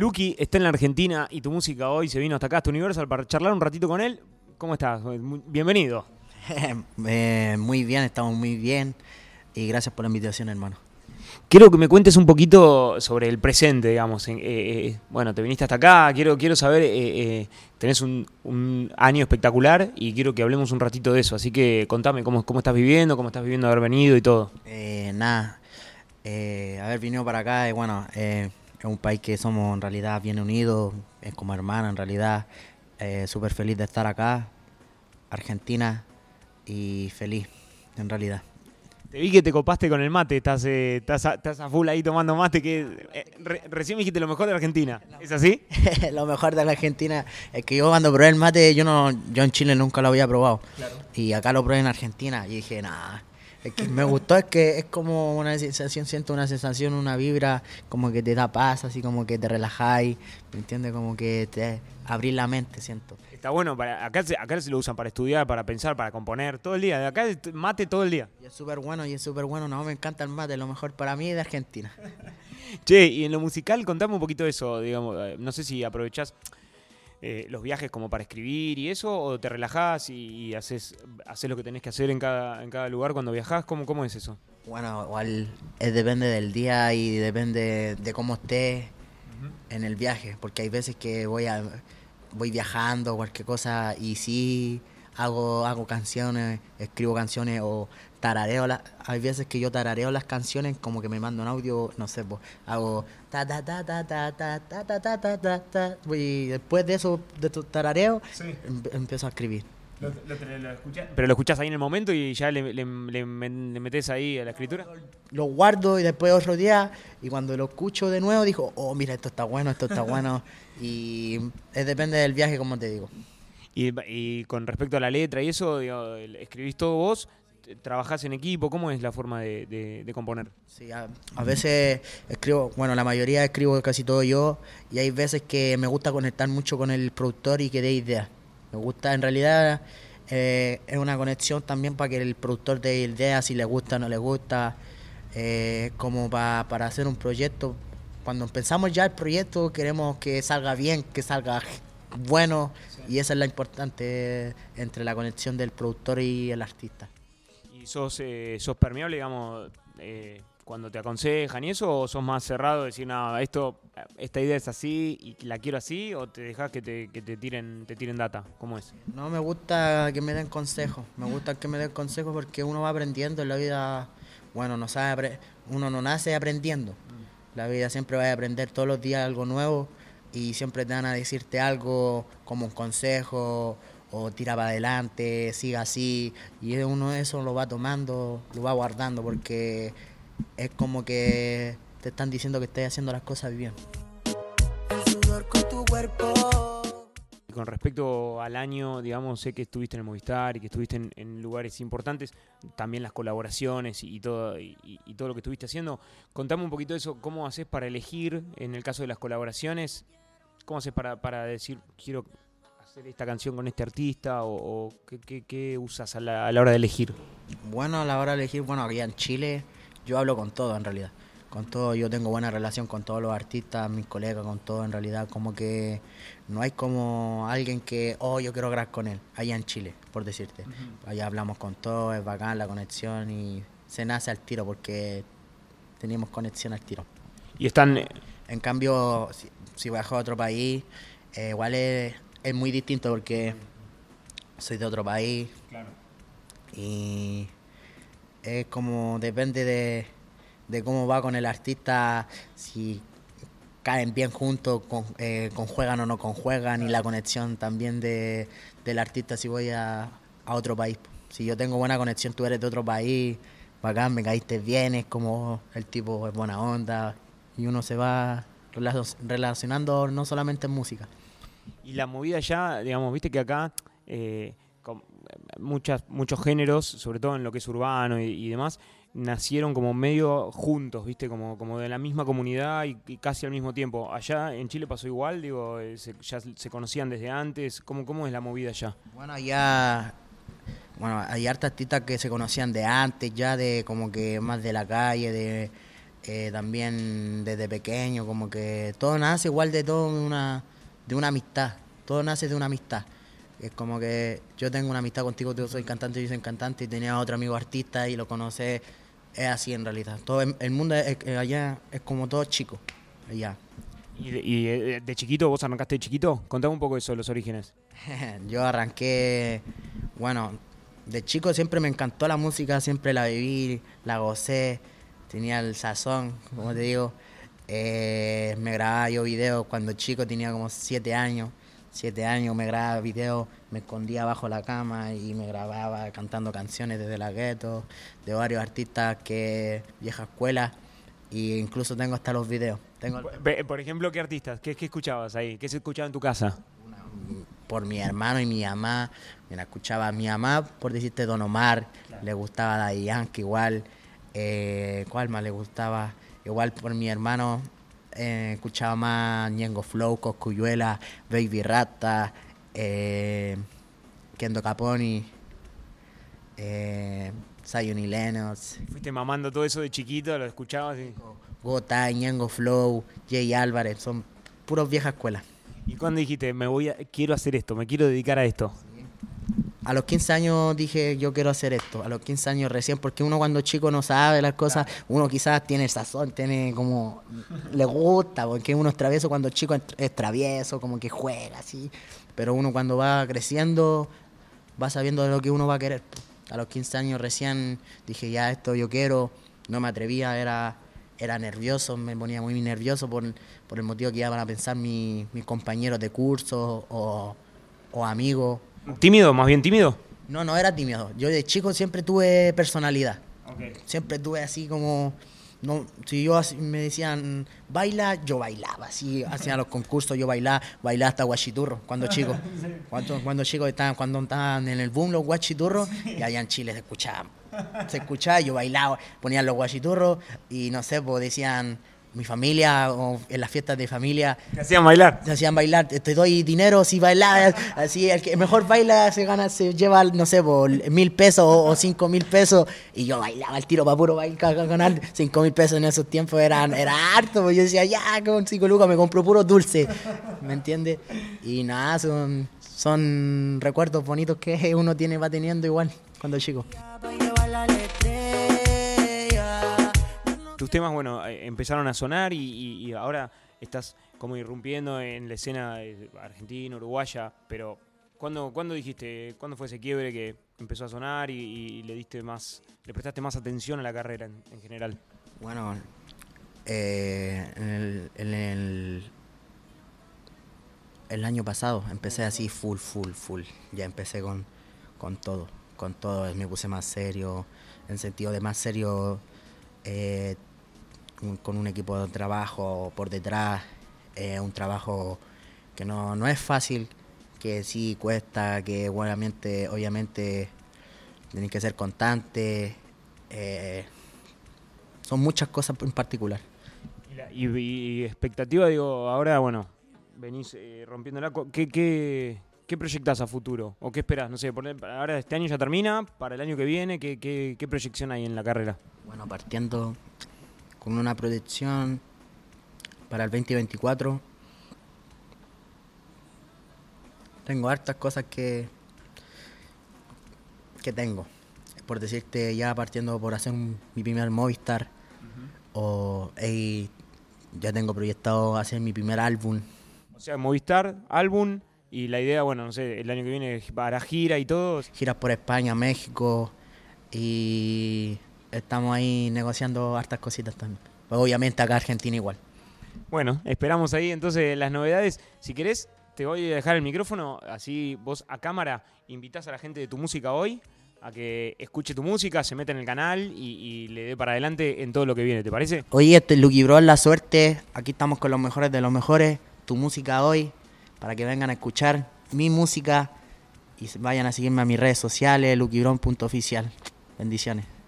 Lucky está en la Argentina y tu música hoy se vino hasta acá, hasta Universal, para charlar un ratito con él. ¿Cómo estás? Bienvenido. Eh, muy bien, estamos muy bien y gracias por la invitación, hermano. Quiero que me cuentes un poquito sobre el presente, digamos. Eh, eh, bueno, te viniste hasta acá, quiero, quiero saber, tenés un, año espectacular y quiero que hablemos un ratito de eso. Así que contame cómo, cómo estás viviendo, cómo estás viviendo haber venido y todo. nada, haber venido para acá, bueno, es un país que somos en realidad bien unidos, es como hermana en realidad. Súper feliz de estar acá, Argentina, y feliz, en realidad. Te vi que te copaste con el mate, estás, eh, estás, a, estás a, full ahí tomando mate, que eh, recién me dijiste lo mejor de Argentina, ¿es así? lo mejor de la Argentina es que yo cuando probé el mate, yo no yo en Chile nunca lo había probado. Y acá lo probé en Argentina y dije, nada, es que me gustó, es que es como una sensación, siento una sensación, una vibra, como que te da paz, así como que te relajáis, ¿me entiendes? Como que te abrís la mente, siento. Está bueno, para, acá, acá se lo usan para estudiar, para pensar, para componer, todo el día. De acá mate todo el día. Y es súper bueno, y es súper bueno. No, me encanta el mate, lo mejor para mí es de Argentina. che, y en lo musical, contame un poquito de eso, digamos. Eh, no sé si aprovechás eh, los viajes como para escribir y eso, o te relajás y, haces, haces lo que tenés que hacer en cada, en cada lugar cuando viajás? ¿Cómo, cómo es eso? Bueno, igual es, depende del día y depende de cómo estés en el viaje, porque hay veces que voy a voy viajando o cualquier cosa y sí hago hago canciones, escribo canciones o tarareo las, hay veces que yo tarareo las canciones como que me mando un audio, no sé, pues hago ta ta ta ta ta ta ta ta ta ta ta ta y después de eso de tu tarareo empiezo a escribir. pero lo escuchás ahí en el momento y ya le, le, le, metes ahí a la escritura. Lo guardo y después otro día y cuando lo escucho de nuevo digo, oh mira esto está bueno, esto está bueno y es, depende del viaje como te digo. Y, y, con respecto a la letra y eso, digo, ¿escribís todo vos? ¿Trabajás en equipo? ¿Cómo es la forma de, componer? Sí, a, veces escribo, bueno, la mayoría escribo casi todo yo y hay veces que me gusta conectar mucho con el productor y que dé ideas. Me gusta, en realidad eh, es una conexión también para que el productor dé ideas si le gusta o no le gusta, eh, como para hacer un proyecto. Cuando empezamos ya el proyecto queremos que salga bien, que salga bueno y esa es la importante entre la conexión del productor y el artista. ¿Y sos, eh, sos permeable, digamos, eh, cuando te aconsejan y eso, o sos más cerrado, decir, nada, esto, esta idea es así y la quiero así, o te dejas que te, que te tiren, te tiren data? ¿Cómo es? No, me gusta que me den consejos, me gusta que me den consejos porque uno va aprendiendo en la vida, bueno, no sabe, uno no nace aprendiendo, mm. la vida siempre va a aprender todos los días algo nuevo y siempre te van a decirte algo como un consejo o tira para adelante, siga así, y uno de eso lo va tomando, lo va guardando, porque es como que te están diciendo que estás haciendo las cosas bien. con tu cuerpo. Con respecto al año, digamos, sé que estuviste en el Movistar y que estuviste en, lugares importantes, también las colaboraciones y, todo y, todo lo que estuviste haciendo. Contame un poquito de eso, cómo haces para elegir en el caso de las colaboraciones ¿Cómo haces para, para decir, quiero hacer esta canción con este artista? ¿O, qué, usas a la, hora de elegir? Bueno, a la hora de elegir, bueno, aquí en Chile yo hablo con todo en realidad. Con todo, yo tengo buena relación con todos los artistas, mis colegas, con todo en realidad. Como que no hay como alguien que, oh, yo quiero grabar con él, allá en Chile, por decirte. Allá hablamos con todo, es bacán la conexión y se nace al tiro porque teníamos conexión al tiro. Y están... En cambio, si viajo a otro país, eh, igual es, muy distinto porque soy de otro país. Claro. Y es como, depende de, cómo va con el artista, si caen bien juntos, con, eh, conjuegan o no conjuegan, y la conexión también de, del artista si voy a, a otro país. Si yo tengo buena conexión, tú eres de otro país, bacán, me caíste bien, es como el tipo es buena onda, y uno se va relacionando no solamente en música. Y la movida ya, digamos, viste que acá eh, con muchas, muchos géneros, sobre todo en lo que es urbano y, demás, nacieron como medio juntos, viste, como, como de la misma comunidad y, casi al mismo tiempo. Allá en Chile pasó igual, digo, eh, ya se conocían desde antes. ¿Cómo, ¿Cómo es la movida allá? Bueno, allá bueno, hay hartas artistas que se conocían de antes, ya de como que más de la calle, de eh, también desde pequeño, como que todo nace igual de todo una, de una amistad, todo nace de una amistad. Es como que yo tengo una amistad contigo, tú soy cantante, yo soy cantante y tenía otro amigo artista y lo conoce, es así en realidad. Todo el mundo allá es como todo chico, allá. ¿Y, de, de, chiquito, vos arrancaste de chiquito? Contame un poco eso, los orígenes. yo arranqué, bueno, de chico siempre me encantó la música, siempre la viví, la gocé tenía el sazón, como te digo. Eh, me grababa yo videos cuando chico, tenía como siete años. Siete años me grababa videos, me escondía bajo la cama y me grababa cantando canciones desde la gueto, de varios artistas que vieja escuela, e incluso tengo hasta los videos. Tengo por, ejemplo, ¿qué artistas? ¿Qué, escuchabas ahí? ¿Qué se escuchaba en tu casa? por mi hermano y mi mamá. Mira, escuchaba a mi mamá, por decirte Don Omar, le gustaba Daddy Yankee igual. Eh, ¿Cuál más le gustaba? Igual por mi hermano eh, escuchaba más Ñengo Flow, Coscuyuela, Baby Rata, eh, Kendo Caponi, eh, y Lennox. Fuiste mamando todo eso de chiquito, lo escuchabas y... Gota, Ñengo Flow, Jay Álvarez, son puros viejas escuelas. ¿Y cuándo dijiste, me voy a, quiero hacer esto, me quiero dedicar a esto? A los 15 años dije, yo quiero hacer esto. A los 15 años recién, porque uno cuando chico no sabe las cosas, uno quizás tiene sazón, tiene como, le gusta, porque uno es travieso cuando chico es travieso, como que juega así. Pero uno cuando va creciendo, va sabiendo de lo que uno va a querer. A los 15 años recién dije, ya esto yo quiero, no me atrevía, era, era nervioso, me ponía muy nervioso por, por el motivo que iban a pensar mis compañeros de curso o, o amigos ¿Tímido? ¿Más bien tímido? No, no era tímido. Yo de chico siempre tuve personalidad. Siempre tuve así como... No, si yo me decían baila, yo bailaba, así hacían los concursos, yo bailaba, bailaba hasta guachiturro cuando chico. Cuando, cuando chicos estaban, cuando estaban en el boom los guachiturros, y allá en Chile se escuchaba. Se escuchaba, yo bailaba, ponían los guachiturros y no sé, pues decían mi familia o en las fiestas de familia. Te hacían bailar. Te hacían bailar. Te doy dinero si bailas. Así, el que mejor baila se gana, se lleva, no sé, por mil pesos o, cinco mil pesos. Y yo bailaba el tiro para puro bailar, ganar cinco mil pesos en esos tiempos eran, era harto. Yo decía, ya, con cinco lucas me compro puro dulce. ¿Me entiendes? Y nada, son, son recuerdos bonitos que uno tiene, va teniendo igual cuando es chico. Tus temas, bueno, eh, empezaron a sonar y, ahora estás como irrumpiendo en la escena argentina, uruguaya, pero ¿cuándo, ¿cuándo dijiste, cuándo fue ese quiebre que empezó a sonar y, le diste más, le prestaste más atención a la carrera en, general? Bueno, eh, en, el, el, año pasado empecé así full, full, full. Ya empecé con, con todo, con todo. Me puse más serio, en sentido de más serio. Eh, con un equipo de trabajo por detrás, eh, un trabajo que no, no es fácil, que sí cuesta, que obviamente, obviamente que ser constante. Eh, son muchas cosas en particular. Y, expectativa, digo, ahora, bueno, venís eh, rompiéndola. ¿Qué, qué, qué proyectas a futuro? ¿O qué esperas? No sé, ahora este año ya termina, para el año que viene, ¿qué, qué, qué proyección hay en la carrera? Bueno, partiendo con una proyección para el 2024. Tengo hartas cosas que, que tengo. Por decirte, ya partiendo por hacer mi primer Movistar, o ya tengo proyectado hacer mi primer álbum. O sea, Movistar, álbum, y la idea, bueno, no sé, el año que viene para gira y todo. Giras por España, México, y estamos ahí negociando hartas cositas también. Obviamente acá Argentina igual. Bueno, esperamos ahí entonces las novedades. Si querés, te voy a dejar el micrófono, así vos a cámara invitas a la gente de tu música hoy a que escuche tu música, se meta en el canal y, le dé para adelante en todo lo que viene, ¿te parece? Oye, este Lucky Bro, la suerte. Aquí estamos con los mejores de los mejores. Tu música hoy, para que vengan a escuchar mi música y vayan a seguirme a mis redes sociales, luckybron.oficial. Bendiciones.